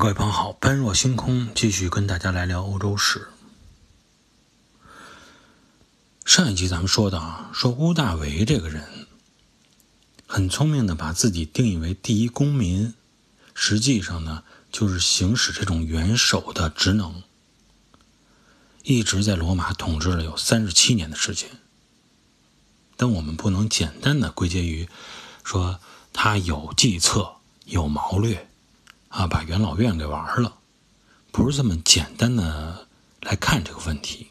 各位朋友好，般若星空继续跟大家来聊欧洲史。上一集咱们说的啊，说屋大维这个人很聪明的，把自己定义为第一公民，实际上呢，就是行使这种元首的职能，一直在罗马统治了有三十七年的时间。但我们不能简单的归结于说他有计策、有谋略。啊，把元老院给玩了，不是这么简单的来看这个问题。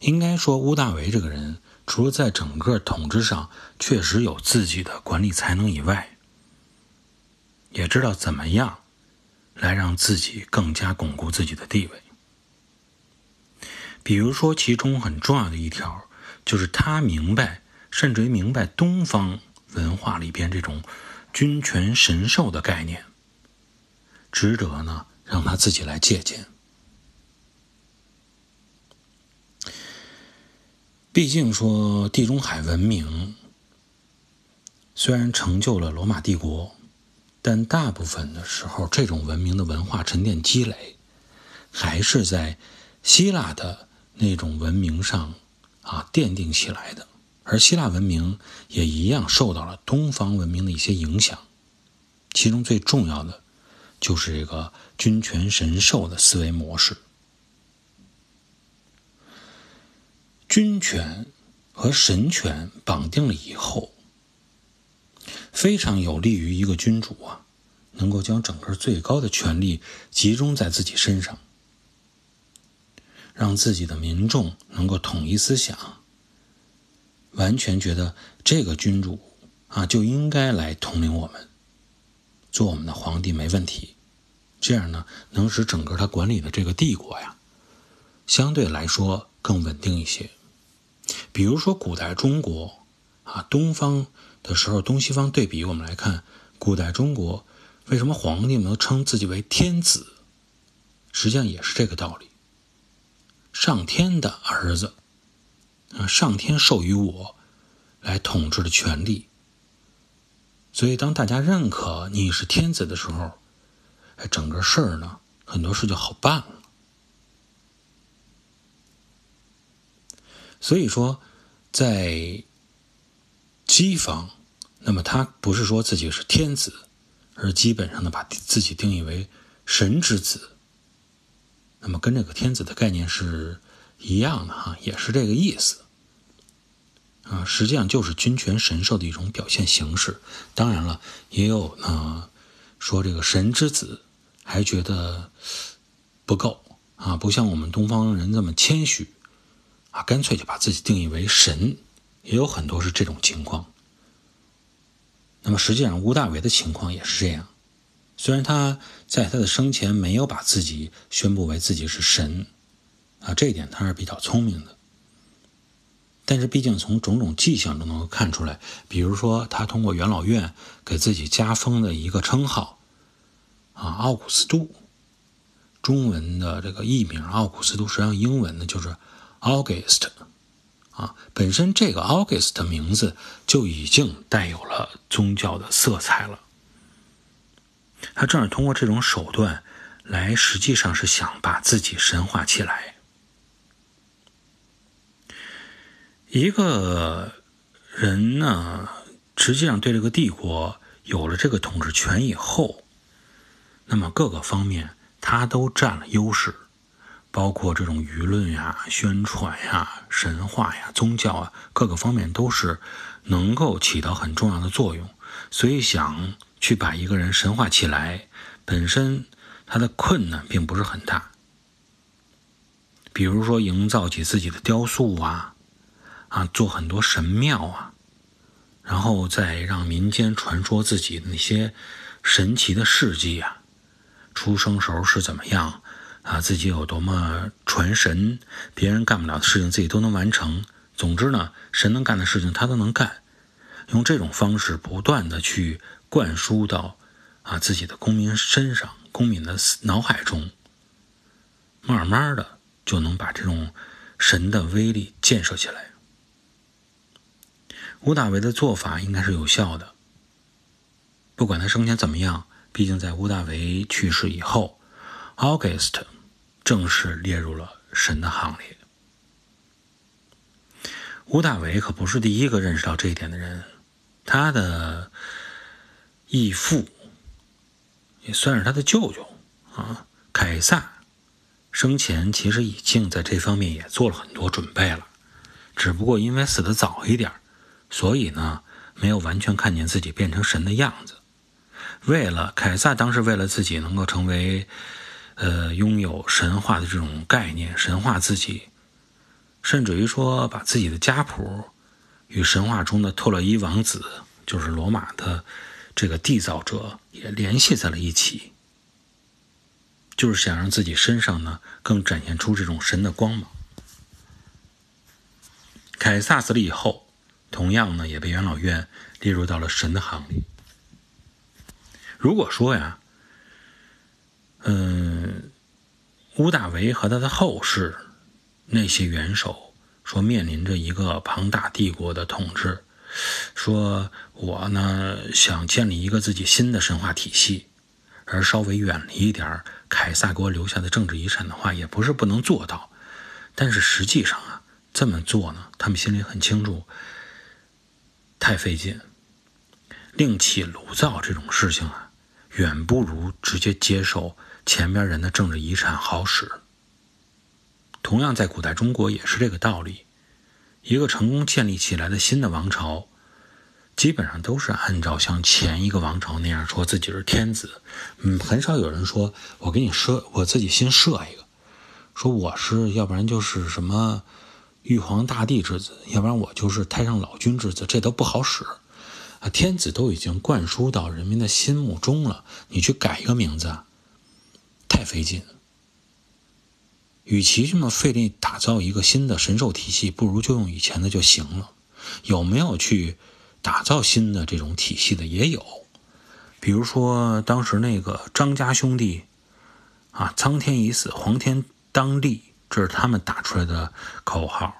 应该说，乌大维这个人，除了在整个统治上确实有自己的管理才能以外，也知道怎么样来让自己更加巩固自己的地位。比如说，其中很重要的一条，就是他明白，甚至于明白东方文化里边这种。君权神授的概念，值得呢让他自己来借鉴。毕竟说地中海文明虽然成就了罗马帝国，但大部分的时候，这种文明的文化沉淀积累，还是在希腊的那种文明上啊奠定起来的。而希腊文明也一样受到了东方文明的一些影响，其中最重要的就是这个君权神授的思维模式。君权和神权绑定了以后，非常有利于一个君主啊，能够将整个最高的权力集中在自己身上，让自己的民众能够统一思想。完全觉得这个君主啊就应该来统领我们，做我们的皇帝没问题。这样呢，能使整个他管理的这个帝国呀，相对来说更稳定一些。比如说古代中国啊，东方的时候，东西方对比，我们来看古代中国为什么皇帝能称自己为天子？实际上也是这个道理，上天的儿子。啊，上天授予我来统治的权利，所以当大家认可你是天子的时候，哎，整个事儿呢，很多事就好办了。所以说，在西方，那么他不是说自己是天子，而基本上呢，把自己定义为神之子。那么跟这个天子的概念是。一样的哈，也是这个意思啊，实际上就是君权神授的一种表现形式。当然了，也有呢说这个神之子还觉得不够啊，不像我们东方人这么谦虚啊，干脆就把自己定义为神，也有很多是这种情况。那么实际上，吴大维的情况也是这样，虽然他在他的生前没有把自己宣布为自己是神。啊，这一点他是比较聪明的，但是毕竟从种种迹象都能够看出来，比如说他通过元老院给自己加封的一个称号，啊，奥古斯都，中文的这个译名奥古斯都，实际上英文呢就是 August，啊，本身这个 August 的名字就已经带有了宗教的色彩了，他正是通过这种手段来，实际上是想把自己神化起来。一个人呢，实际上对这个帝国有了这个统治权以后，那么各个方面他都占了优势，包括这种舆论呀、宣传呀、神话呀、宗教啊，各个方面都是能够起到很重要的作用。所以想去把一个人神化起来，本身他的困难并不是很大。比如说营造起自己的雕塑啊。啊，做很多神庙啊，然后再让民间传说自己那些神奇的事迹啊，出生时候是怎么样啊，自己有多么传神，别人干不了的事情自己都能完成。总之呢，神能干的事情他都能干，用这种方式不断的去灌输到啊自己的公民身上、公民的脑海中，慢慢的就能把这种神的威力建设起来。吴大维的做法应该是有效的。不管他生前怎么样，毕竟在屋大维去世以后，August 正式列入了神的行列。屋大维可不是第一个认识到这一点的人，他的义父也算是他的舅舅啊，凯撒生前其实已经在这方面也做了很多准备了，只不过因为死的早一点，所以呢没有完全看见自己变成神的样子。为了凯撒当时为了自己能够成为，呃，拥有神话的这种概念，神话自己。甚至于说，把自己的家谱与神话中的特洛伊王子，就是罗马的这个缔造者，也联系在了一起，就是想让自己身上呢更展现出这种神的光芒。凯撒死了以后，同样呢也被元老院列入到了神的行列。如果说呀，嗯，屋大维和他的后世。那些元首说面临着一个庞大帝国的统治，说我呢想建立一个自己新的神话体系，而稍微远离一点凯撒给我留下的政治遗产的话，也不是不能做到。但是实际上啊，这么做呢，他们心里很清楚，太费劲。另起炉灶这种事情啊，远不如直接接受前边人的政治遗产好使。同样，在古代中国也是这个道理。一个成功建立起来的新的王朝，基本上都是按照像前一个王朝那样说自己是天子。嗯，很少有人说我给你设，我自己新设一个，说我是，要不然就是什么玉皇大帝之子，要不然我就是太上老君之子，这都不好使啊。天子都已经灌输到人民的心目中了，你去改一个名字，太费劲。与其这么费力打造一个新的神兽体系，不如就用以前的就行了。有没有去打造新的这种体系的？也有，比如说当时那个张家兄弟，啊，苍天已死，黄天当立，这是他们打出来的口号。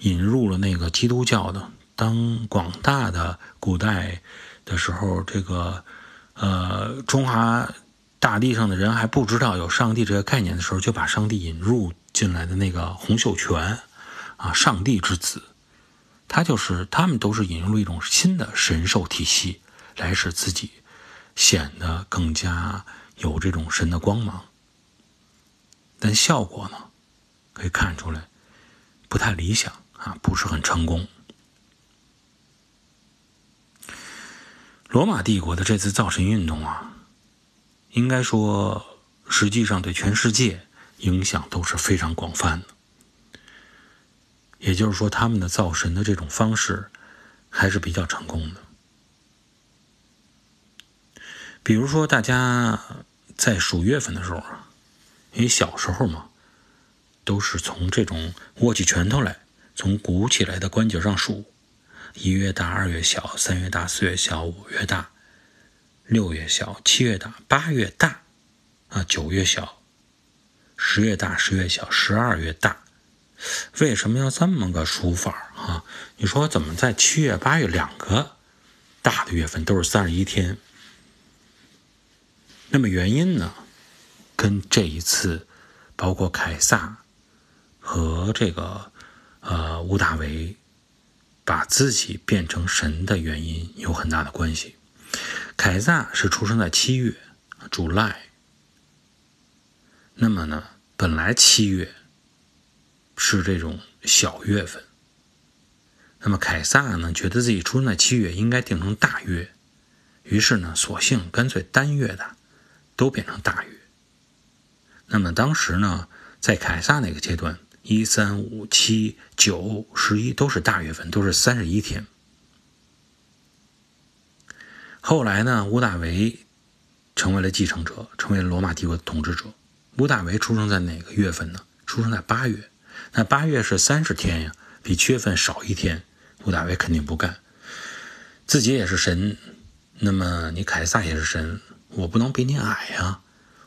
引入了那个基督教的，当广大的古代的时候，这个呃中华。大地上的人还不知道有上帝这个概念的时候，就把上帝引入进来的那个洪秀全，啊，上帝之子，他就是他们都是引入了一种新的神兽体系，来使自己显得更加有这种神的光芒。但效果呢，可以看出来不太理想啊，不是很成功。罗马帝国的这次造神运动啊。应该说，实际上对全世界影响都是非常广泛的。也就是说，他们的造神的这种方式还是比较成功的。比如说，大家在数月份的时候啊，因为小时候嘛，都是从这种握起拳头来，从鼓起来的关节上数，一月大，二月小，三月大，四月小，五月大。六月小，七月大，八月大，啊，九月小，十月大，十月小，十二月大。为什么要这么个数法啊？你说怎么在七月、八月两个大的月份都是三十一天？那么原因呢？跟这一次，包括凯撒和这个呃屋大维把自己变成神的原因有很大的关系。凯撒是出生在七月，主赖。那么呢，本来七月是这种小月份。那么凯撒呢，觉得自己出生在七月应该定成大月，于是呢，索性干脆单月的都变成大月。那么当时呢，在凯撒那个阶段，一、三、五、七、九、十一都是大月份，都是三十一天。后来呢，屋大维成为了继承者，成为了罗马帝国的统治者。屋大维出生在哪个月份呢？出生在八月。那八月是三十天呀，比七月份少一天。屋大维肯定不干，自己也是神，那么你凯撒也是神，我不能比你矮呀，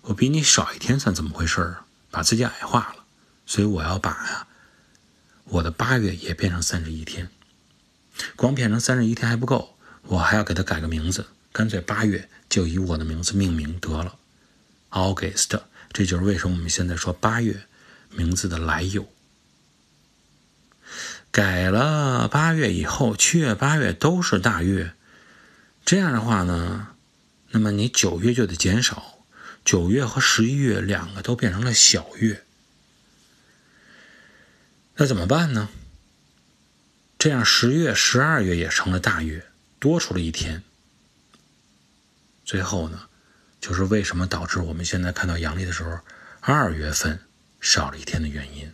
我比你少一天算怎么回事儿？把自己矮化了，所以我要把呀，我的八月也变成三十一天。光变成三十一天还不够。我还要给它改个名字，干脆八月就以我的名字命名得了，August。这就是为什么我们现在说八月名字的来由。改了八月以后，七月、八月都是大月，这样的话呢，那么你九月就得减少，九月和十一月两个都变成了小月，那怎么办呢？这样十月、十二月也成了大月，多出了一天。最后呢，就是为什么导致我们现在看到阳历的时候，二月份少了一天的原因。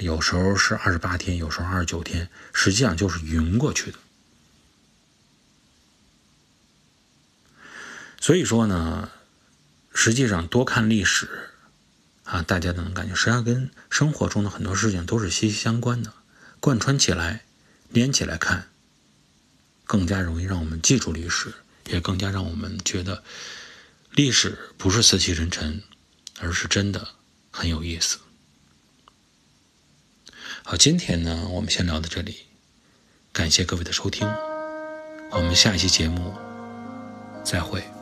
有时候是二十八天，有时候二十九天，实际上就是匀过去的。所以说呢，实际上多看历史啊，大家都能感觉，实际上跟生活中的很多事情都是息息相关的，贯穿起来，连起来看，更加容易让我们记住历史，也更加让我们觉得历史不是死气沉沉，而是真的很有意思。好，今天呢，我们先聊到这里，感谢各位的收听，我们下一期节目再会。